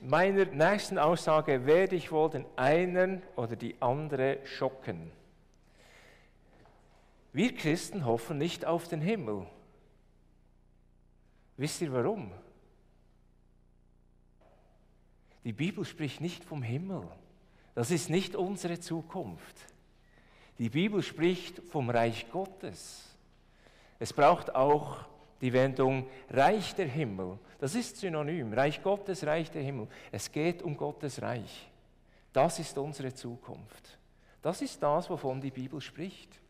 Meiner nächsten Aussage werde ich wohl den einen oder die andere schocken. Wir Christen hoffen nicht auf den Himmel. Wisst ihr warum? Die Bibel spricht nicht vom Himmel. Das ist nicht unsere Zukunft. Die Bibel spricht vom Reich Gottes. Es braucht auch die Wendung Reich der Himmel. Das ist synonym. Reich Gottes, Reich der Himmel. Es geht um Gottes Reich. Das ist unsere Zukunft. Das ist das, wovon die Bibel spricht.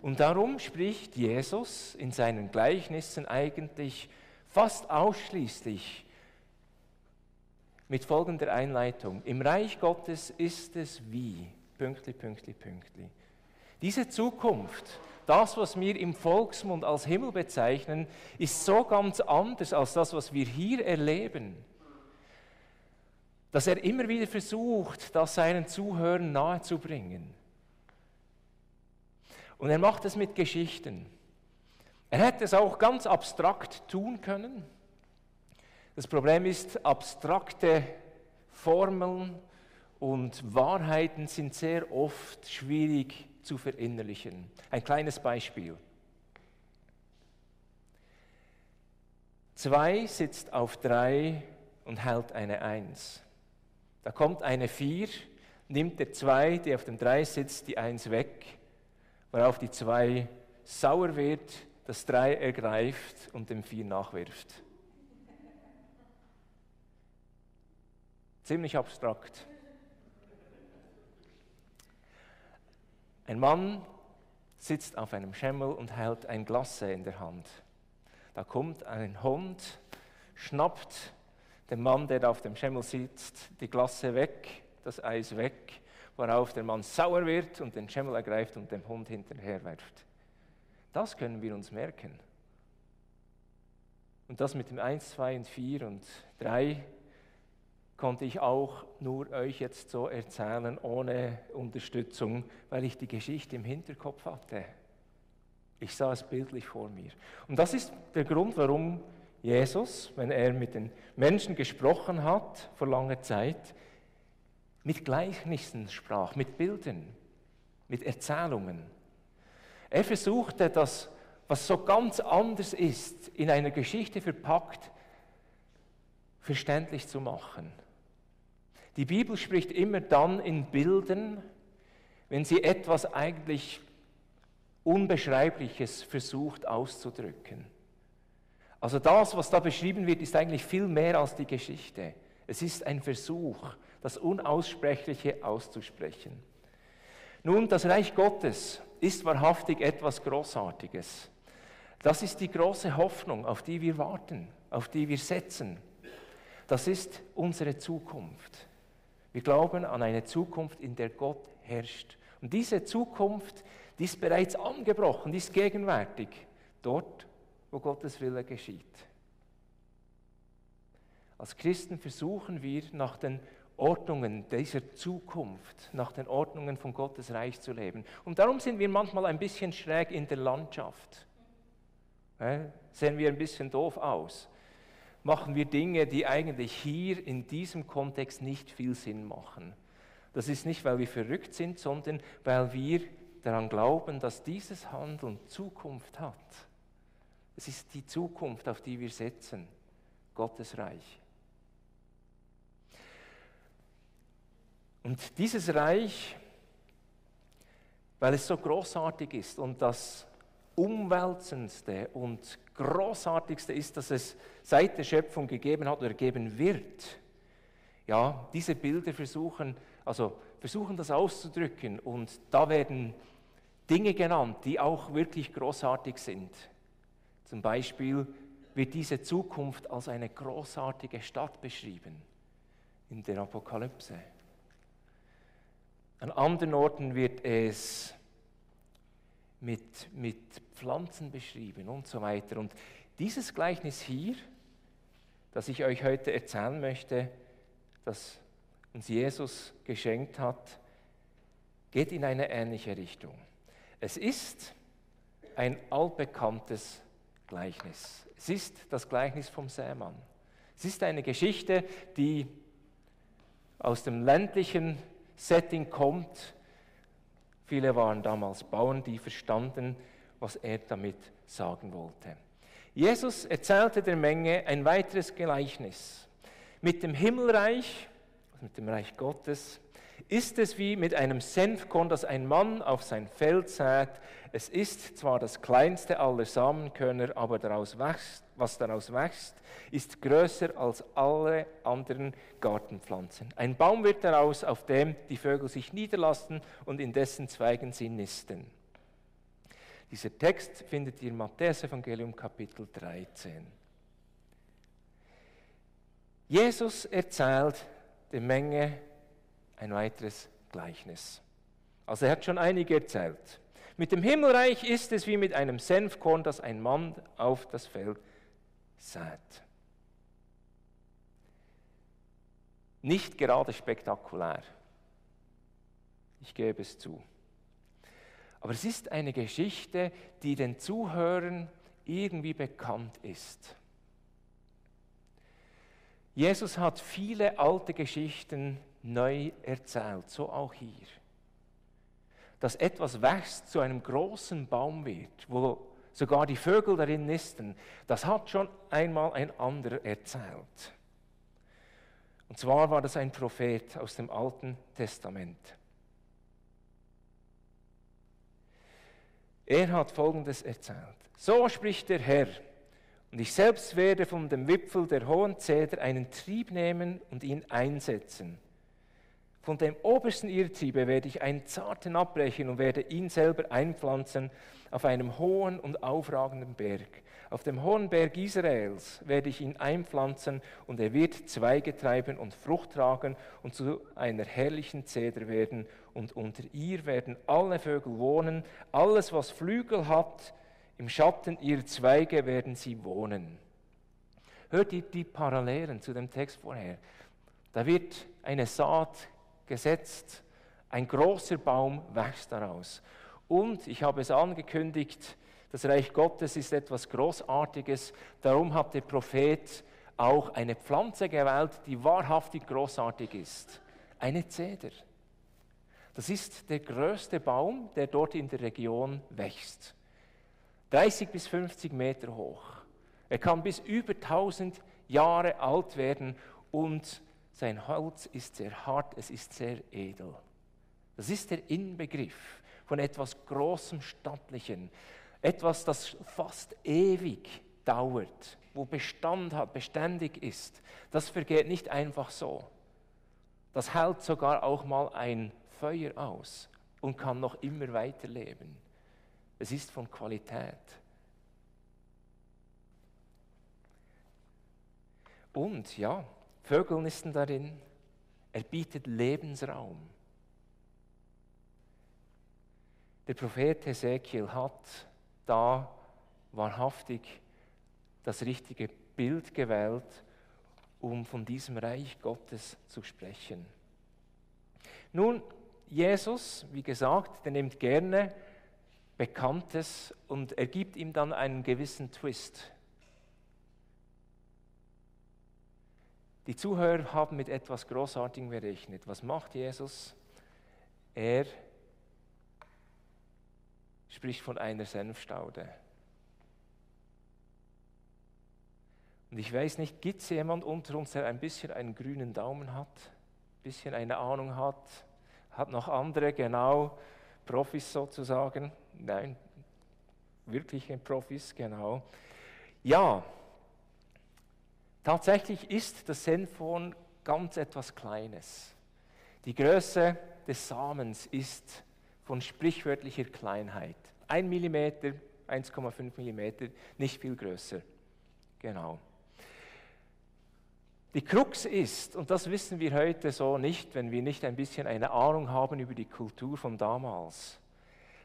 Und darum spricht Jesus in seinen Gleichnissen eigentlich fast ausschließlich mit folgender Einleitung. Im Reich Gottes ist es wie, pünktli, pünktli, pünktli. Diese Zukunft, das, was wir im Volksmund als Himmel bezeichnen, ist so ganz anders als das, was wir hier erleben, dass er immer wieder versucht, das seinen Zuhörern nahezubringen. Und er macht es mit Geschichten. Er hätte es auch ganz abstrakt tun können. Das Problem ist, abstrakte Formeln und Wahrheiten sind sehr oft schwierig zu verinnerlichen. Ein kleines Beispiel. Zwei sitzt auf drei und hält eine Eins. Da kommt eine Vier, nimmt der Zwei, der auf dem Drei sitzt, die Eins weg, worauf die Zwei sauer wird, das Drei ergreift und dem Vier nachwirft. Ziemlich abstrakt. Ein Mann sitzt auf einem Schemmel und hält ein Glas in der Hand. Da kommt ein Hund, schnappt dem Mann, der auf dem Schemmel sitzt, die Glasse weg, das Eis weg, worauf der Mann sauer wird und den Schemmel ergreift und dem Hund hinterherwerft. Das können wir uns merken. Und das mit dem 1, 2 und 4 und 3 konnte ich auch nur euch jetzt so erzählen, ohne Unterstützung, weil ich die Geschichte im Hinterkopf hatte. Ich sah es bildlich vor mir. Und das ist der Grund, warum Jesus, wenn er mit den Menschen gesprochen hat vor langer Zeit, mit Gleichnissen sprach, mit Bildern, mit Erzählungen. Er versuchte das, was so ganz anders ist, in einer Geschichte verpackt, verständlich zu machen. Die Bibel spricht immer dann in Bildern, wenn sie etwas eigentlich Unbeschreibliches versucht auszudrücken. Also das, was da beschrieben wird, ist eigentlich viel mehr als die Geschichte. Es ist ein Versuch, das Unaussprechliche auszusprechen. Nun, das Reich Gottes ist wahrhaftig etwas Großartiges. Das ist die große Hoffnung, auf die wir warten, auf die wir setzen. Das ist unsere Zukunft. Wir glauben an eine Zukunft, in der Gott herrscht. Und diese Zukunft, die ist bereits angebrochen, die ist gegenwärtig, dort, wo Gottes Wille geschieht. Als Christen versuchen wir nach den Ordnungen dieser Zukunft, nach den Ordnungen von Gottes Reich zu leben. Und darum sind wir manchmal ein bisschen schräg in der Landschaft. Sehen wir ein bisschen doof aus machen wir Dinge, die eigentlich hier in diesem Kontext nicht viel Sinn machen. Das ist nicht, weil wir verrückt sind, sondern weil wir daran glauben, dass dieses Handeln Zukunft hat. Es ist die Zukunft, auf die wir setzen, Gottes Reich. Und dieses Reich, weil es so großartig ist und das Umwälzendste und Großartigste ist, dass es seit der Schöpfung gegeben hat oder geben wird. Ja, diese Bilder versuchen, also versuchen das auszudrücken und da werden Dinge genannt, die auch wirklich großartig sind. Zum Beispiel wird diese Zukunft als eine großartige Stadt beschrieben in der Apokalypse. An anderen Orten wird es mit, mit Pflanzen beschrieben und so weiter. Und dieses Gleichnis hier, das ich euch heute erzählen möchte, das uns Jesus geschenkt hat, geht in eine ähnliche Richtung. Es ist ein altbekanntes Gleichnis. Es ist das Gleichnis vom Sämann. Es ist eine Geschichte, die aus dem ländlichen Setting kommt. Viele waren damals Bauern, die verstanden, was er damit sagen wollte. Jesus erzählte der Menge ein weiteres Gleichnis. Mit dem Himmelreich, mit dem Reich Gottes, ist es wie mit einem Senfkorn, das ein Mann auf sein Feld sät. Es ist zwar das kleinste aller Samenkörner, aber daraus wächst, was daraus wächst, ist größer als alle anderen Gartenpflanzen. Ein Baum wird daraus, auf dem die Vögel sich niederlassen und in dessen Zweigen sie nisten. Dieser Text findet ihr im Matthäus-Evangelium Kapitel 13. Jesus erzählt der Menge ein weiteres Gleichnis. Also er hat schon einige erzählt. Mit dem Himmelreich ist es wie mit einem Senfkorn, das ein Mann auf das Feld sät. Nicht gerade spektakulär. Ich gebe es zu. Aber es ist eine Geschichte, die den Zuhörern irgendwie bekannt ist. Jesus hat viele alte Geschichten neu erzählt, so auch hier. Dass etwas wächst, zu einem großen Baum wird, wo sogar die Vögel darin nisten, das hat schon einmal ein anderer erzählt. Und zwar war das ein Prophet aus dem Alten Testament. Er hat Folgendes erzählt. So spricht der Herr, und ich selbst werde von dem Wipfel der hohen Zeder einen Trieb nehmen und ihn einsetzen von dem obersten Irrtriebe werde ich einen zarten abbrechen und werde ihn selber einpflanzen auf einem hohen und aufragenden Berg. Auf dem hohen Berg Israels werde ich ihn einpflanzen und er wird Zweige treiben und Frucht tragen und zu einer herrlichen Zeder werden. Und unter ihr werden alle Vögel wohnen, alles was Flügel hat, im Schatten ihrer Zweige werden sie wohnen. Hört ihr die Parallelen zu dem Text vorher? Da wird eine Saat gesetzt. Ein großer Baum wächst daraus. Und ich habe es angekündigt, das Reich Gottes ist etwas Großartiges. Darum hat der Prophet auch eine Pflanze gewählt, die wahrhaftig großartig ist. Eine Zeder. Das ist der größte Baum, der dort in der Region wächst. 30 bis 50 Meter hoch. Er kann bis über 1000 Jahre alt werden und sein Holz ist sehr hart, es ist sehr edel. Das ist der Inbegriff von etwas Großem, Stattlichen, etwas, das fast ewig dauert, wo Bestand hat, beständig ist. Das vergeht nicht einfach so. Das hält sogar auch mal ein Feuer aus und kann noch immer weiterleben. Es ist von Qualität. Und ja, Vögel nisten darin. Er bietet Lebensraum. Der Prophet Hesekiel hat da wahrhaftig das richtige Bild gewählt, um von diesem Reich Gottes zu sprechen. Nun, Jesus, wie gesagt, der nimmt gerne Bekanntes und er gibt ihm dann einen gewissen Twist. Die Zuhörer haben mit etwas Großartigem gerechnet. Was macht Jesus? Er spricht von einer Senfstaude. Und ich weiß nicht, gibt es jemand unter uns, der ein bisschen einen grünen Daumen hat, ein bisschen eine Ahnung hat, hat noch andere, genau, Profis sozusagen? Nein, wirkliche Profis, genau. Ja, Tatsächlich ist das Senfkorn ganz etwas Kleines. Die Größe des Samens ist von sprichwörtlicher Kleinheit. Ein Millimeter, 1,5 Millimeter, nicht viel größer. Genau. Die Krux ist, und das wissen wir heute so nicht, wenn wir nicht ein bisschen eine Ahnung haben über die Kultur von damals.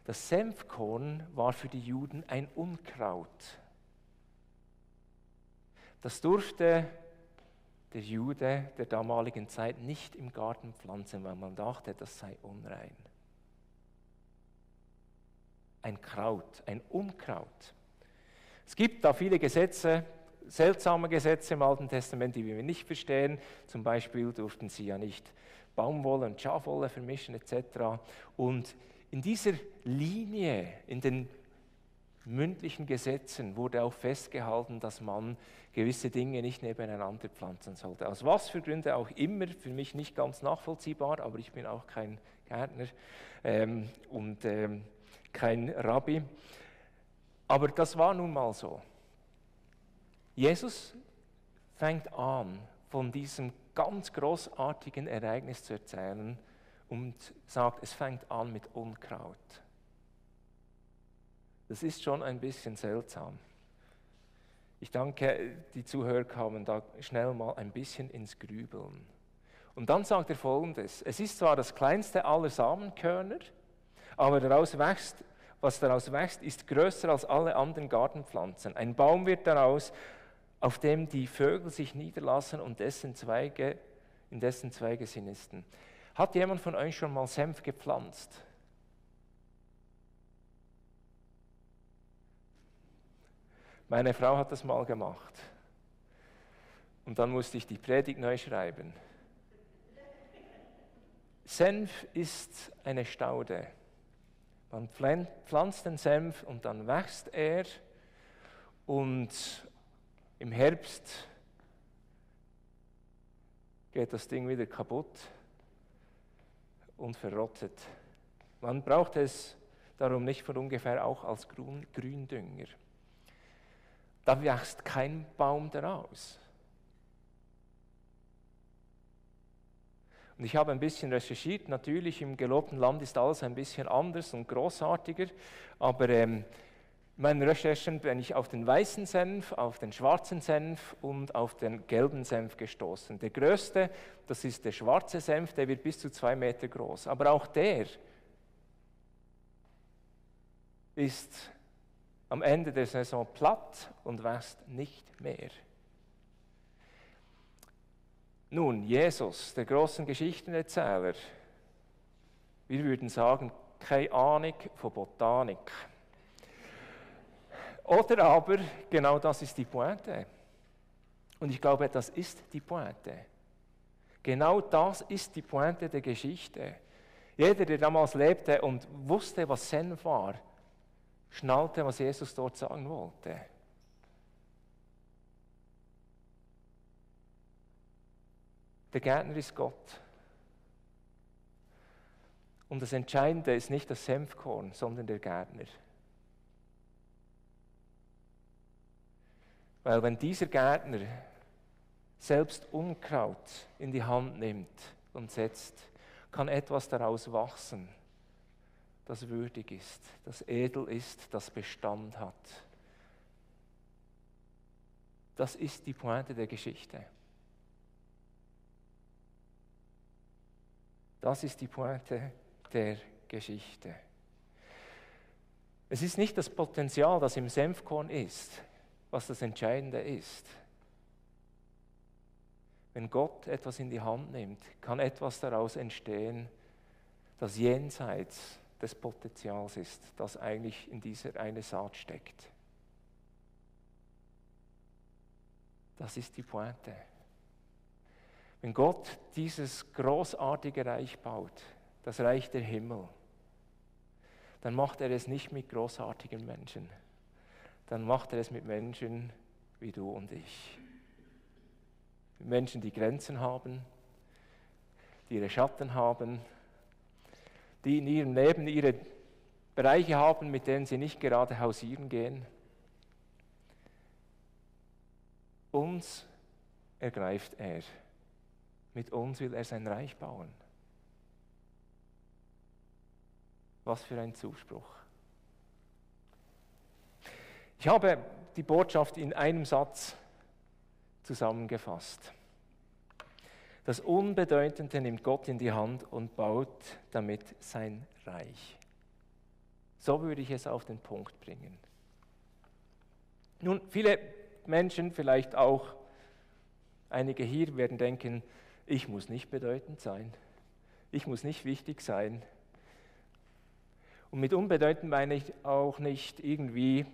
Das Senfkorn war für die Juden ein Unkraut. Das durfte der Jude der damaligen Zeit nicht im Garten pflanzen, weil man dachte, das sei unrein. Ein Kraut, ein Unkraut. Es gibt da viele Gesetze seltsame Gesetze im Alten Testament, die wir nicht verstehen. Zum Beispiel durften sie ja nicht Baumwolle und Schafwolle vermischen etc. Und in dieser Linie, in den mündlichen Gesetzen wurde auch festgehalten, dass man gewisse Dinge nicht nebeneinander pflanzen sollte. Aus was für Gründen auch immer, für mich nicht ganz nachvollziehbar, aber ich bin auch kein Gärtner ähm, und ähm, kein Rabbi. Aber das war nun mal so. Jesus fängt an, von diesem ganz großartigen Ereignis zu erzählen und sagt, es fängt an mit Unkraut. Das ist schon ein bisschen seltsam. Ich denke, die Zuhörer kamen da schnell mal ein bisschen ins Grübeln. Und dann sagt er folgendes: Es ist zwar das kleinste aller Samenkörner, aber daraus wächst, was daraus wächst, ist größer als alle anderen Gartenpflanzen. Ein Baum wird daraus, auf dem die Vögel sich niederlassen und dessen Zweige, in dessen Zweige sie nisten. Hat jemand von euch schon mal Senf gepflanzt? Meine Frau hat das mal gemacht. Und dann musste ich die Predigt neu schreiben. Senf ist eine Staude. Man pflanzt den Senf und dann wächst er und im Herbst geht das Ding wieder kaputt und verrottet. Man braucht es darum nicht von ungefähr auch als Gründünger. Da wächst kein Baum daraus. Und ich habe ein bisschen recherchiert. Natürlich, im gelobten Land ist alles ein bisschen anders und großartiger. Aber ähm, in meinen Recherchen bin ich auf den weißen Senf, auf den schwarzen Senf und auf den gelben Senf gestoßen. Der größte, das ist der schwarze Senf, der wird bis zu zwei Meter groß. Aber auch der ist am Ende der Saison platt und wächst nicht mehr. Nun, Jesus, der großen Geschichtenerzähler, wir würden sagen, keine Ahnung von Botanik. Oder aber, genau das ist die Pointe. Und ich glaube, das ist die Pointe. Genau das ist die Pointe der Geschichte. Jeder, der damals lebte und wusste, was Senf war, schnallte, was Jesus dort sagen wollte. Der Gärtner ist Gott. Und das Entscheidende ist nicht das Senfkorn, sondern der Gärtner. Weil wenn dieser Gärtner selbst Unkraut in die Hand nimmt und setzt, kann etwas daraus wachsen das würdig ist, das edel ist, das Bestand hat. Das ist die Pointe der Geschichte. Das ist die Pointe der Geschichte. Es ist nicht das Potenzial, das im Senfkorn ist, was das Entscheidende ist. Wenn Gott etwas in die Hand nimmt, kann etwas daraus entstehen, das jenseits des Potenzials ist, das eigentlich in dieser eine Saat steckt. Das ist die Pointe. Wenn Gott dieses großartige Reich baut, das Reich der Himmel, dann macht er es nicht mit großartigen Menschen, dann macht er es mit Menschen wie du und ich. Mit Menschen, die Grenzen haben, die ihre Schatten haben, die in ihrem Leben ihre Bereiche haben, mit denen sie nicht gerade hausieren gehen. Uns ergreift er. Mit uns will er sein Reich bauen. Was für ein Zuspruch. Ich habe die Botschaft in einem Satz zusammengefasst. Das Unbedeutende nimmt Gott in die Hand und baut damit sein Reich. So würde ich es auf den Punkt bringen. Nun, viele Menschen, vielleicht auch einige hier, werden denken, ich muss nicht bedeutend sein, ich muss nicht wichtig sein. Und mit unbedeutend meine ich auch nicht irgendwie,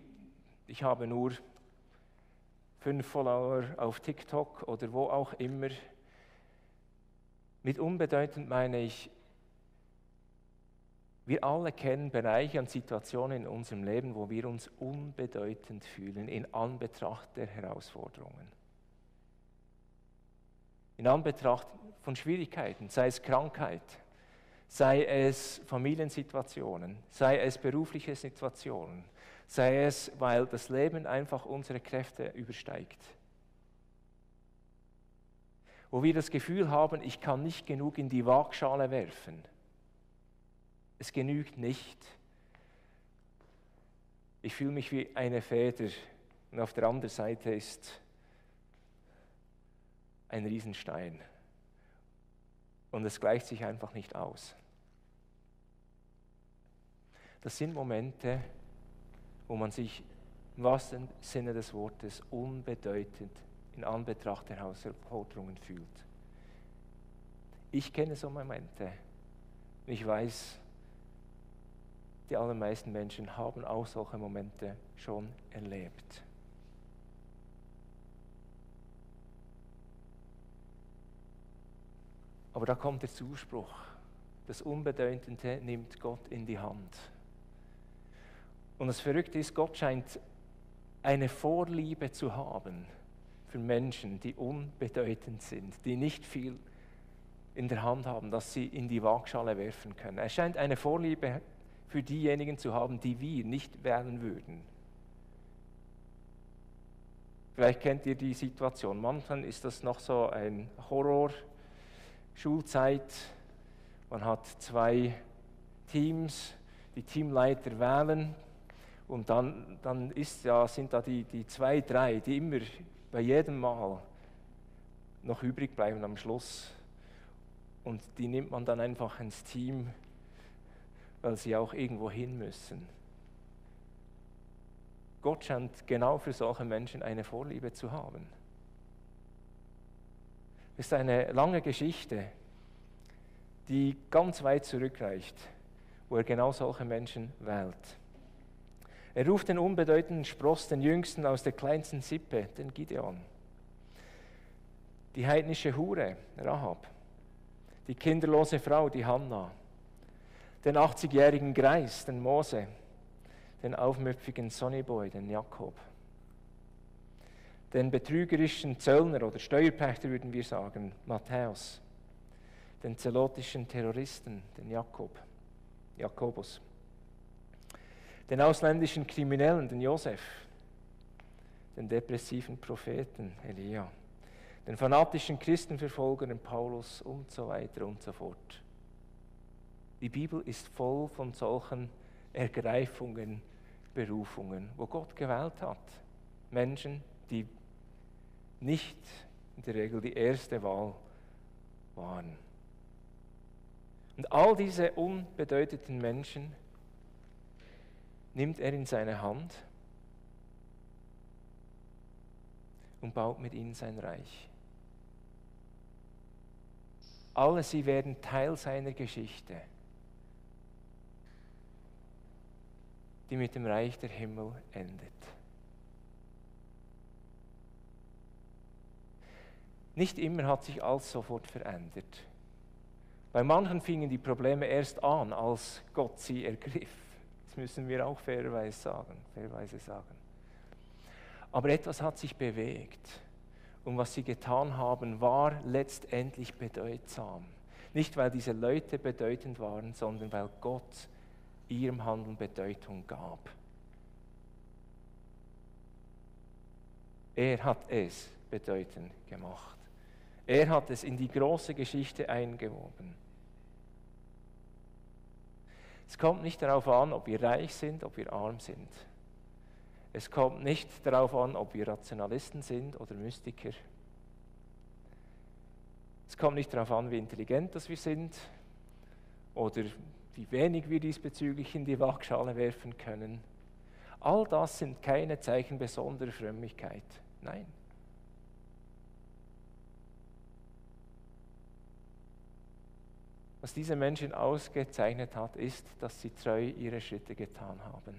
ich habe nur fünf Follower auf TikTok oder wo auch immer. Mit unbedeutend meine ich, wir alle kennen Bereiche und Situationen in unserem Leben, wo wir uns unbedeutend fühlen in Anbetracht der Herausforderungen. In Anbetracht von Schwierigkeiten, sei es Krankheit, sei es Familiensituationen, sei es berufliche Situationen, sei es, weil das Leben einfach unsere Kräfte übersteigt. Wo wir das Gefühl haben, ich kann nicht genug in die Waagschale werfen. Es genügt nicht. Ich fühle mich wie eine Feder und auf der anderen Seite ist ein Riesenstein. Und es gleicht sich einfach nicht aus. Das sind Momente, wo man sich im wahrsten Sinne des Wortes unbedeutend in Anbetracht der Herausforderungen fühlt. Ich kenne so Momente. Ich weiß, die allermeisten Menschen haben auch solche Momente schon erlebt. Aber da kommt der Zuspruch. Das Unbedeutende nimmt Gott in die Hand. Und das Verrückte ist, Gott scheint eine Vorliebe zu haben für Menschen, die unbedeutend sind, die nicht viel in der Hand haben, dass sie in die Waagschale werfen können. Er scheint eine Vorliebe für diejenigen zu haben, die wir nicht wählen würden. Vielleicht kennt ihr die Situation. Manchmal ist das noch so ein Horror. Schulzeit. Man hat zwei Teams, die Teamleiter wählen und dann, dann ist ja, sind da die, die zwei, drei, die immer bei jedem Mal noch übrig bleiben am Schluss. Und die nimmt man dann einfach ins Team, weil sie auch irgendwo hin müssen. Gott scheint genau für solche Menschen eine Vorliebe zu haben. Es ist eine lange Geschichte, die ganz weit zurückreicht, wo er genau solche Menschen wählt. Er ruft den unbedeutenden Spross, den jüngsten aus der kleinsten Sippe, den Gideon. Die heidnische Hure, Rahab. Die kinderlose Frau, die Hannah. Den 80-jährigen Greis, den Mose. Den aufmüpfigen Sonnyboy, den Jakob. Den betrügerischen Zöllner oder Steuerpächter würden wir sagen, Matthäus. Den zelotischen Terroristen, den Jakob, Jakobus den ausländischen Kriminellen, den Josef, den depressiven Propheten Elia, den fanatischen Christenverfolger, den Paulus und so weiter und so fort. Die Bibel ist voll von solchen Ergreifungen, Berufungen, wo Gott gewählt hat. Menschen, die nicht in der Regel die erste Wahl waren. Und all diese unbedeutenden Menschen nimmt er in seine Hand und baut mit ihnen sein Reich. Alle sie werden Teil seiner Geschichte, die mit dem Reich der Himmel endet. Nicht immer hat sich alles sofort verändert. Bei manchen fingen die Probleme erst an, als Gott sie ergriff müssen wir auch fairerweise sagen. Fairerweise sagen. Aber etwas hat sich bewegt. Und was sie getan haben, war letztendlich bedeutsam. Nicht, weil diese Leute bedeutend waren, sondern weil Gott ihrem Handeln Bedeutung gab. Er hat es bedeutend gemacht. Er hat es in die große Geschichte eingewoben. Es kommt nicht darauf an, ob wir reich sind, ob wir arm sind. Es kommt nicht darauf an, ob wir Rationalisten sind oder Mystiker. Es kommt nicht darauf an, wie intelligent das wir sind oder wie wenig wir diesbezüglich in die Waagschale werfen können. All das sind keine Zeichen besonderer Frömmigkeit. Nein. Was diese Menschen ausgezeichnet hat, ist, dass sie treu ihre Schritte getan haben.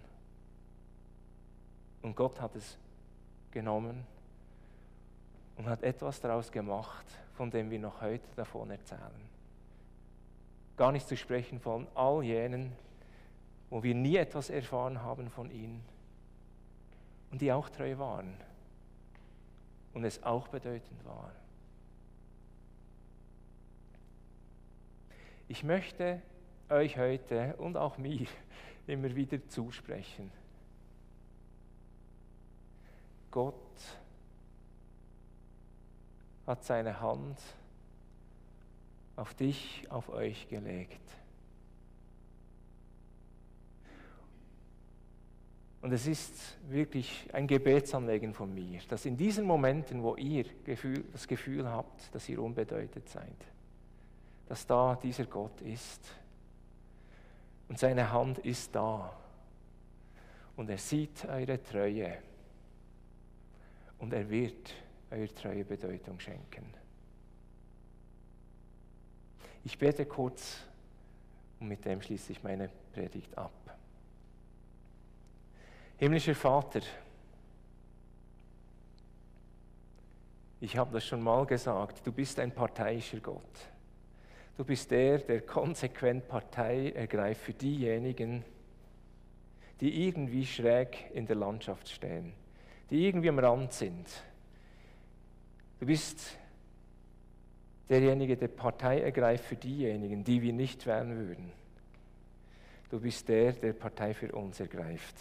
Und Gott hat es genommen und hat etwas daraus gemacht, von dem wir noch heute davon erzählen. Gar nicht zu sprechen von all jenen, wo wir nie etwas erfahren haben von ihnen und die auch treu waren und es auch bedeutend war. Ich möchte euch heute und auch mir immer wieder zusprechen. Gott hat seine Hand auf dich, auf euch gelegt. Und es ist wirklich ein Gebetsanlegen von mir, dass in diesen Momenten, wo ihr das Gefühl habt, dass ihr unbedeutet seid, dass da dieser Gott ist. Und seine Hand ist da. Und er sieht eure Treue. Und er wird eure Treue Bedeutung schenken. Ich bete kurz und mit dem schließe ich meine Predigt ab. Himmlischer Vater, ich habe das schon mal gesagt, du bist ein parteiischer Gott. Du bist der, der konsequent Partei ergreift für diejenigen, die irgendwie schräg in der Landschaft stehen, die irgendwie am Rand sind. Du bist derjenige, der Partei ergreift für diejenigen, die wir nicht wählen würden. Du bist der, der Partei für uns ergreift.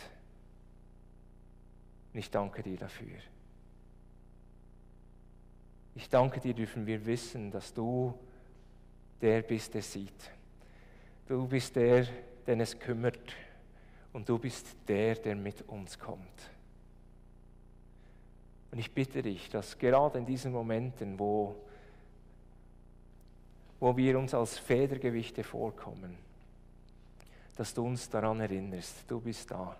Und ich danke dir dafür. Ich danke dir, dürfen wir wissen, dass du der bist, der sieht. Du bist der, den es kümmert. Und du bist der, der mit uns kommt. Und ich bitte dich, dass gerade in diesen Momenten, wo, wo wir uns als Federgewichte vorkommen, dass du uns daran erinnerst, du bist da.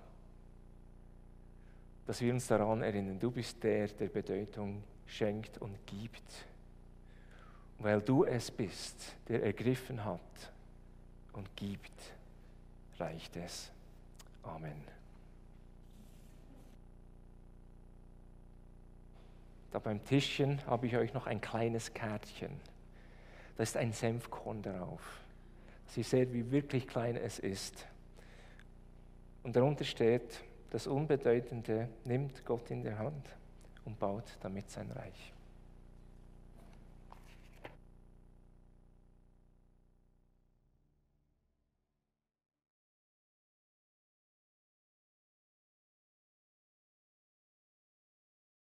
Dass wir uns daran erinnern, du bist der, der Bedeutung schenkt und gibt weil du es bist, der ergriffen hat und gibt, reicht es. Amen. Da beim Tischchen habe ich euch noch ein kleines Kärtchen. Da ist ein Senfkorn darauf. Sie seht, wie wirklich klein es ist. Und darunter steht, das Unbedeutende nimmt Gott in der Hand und baut damit sein Reich.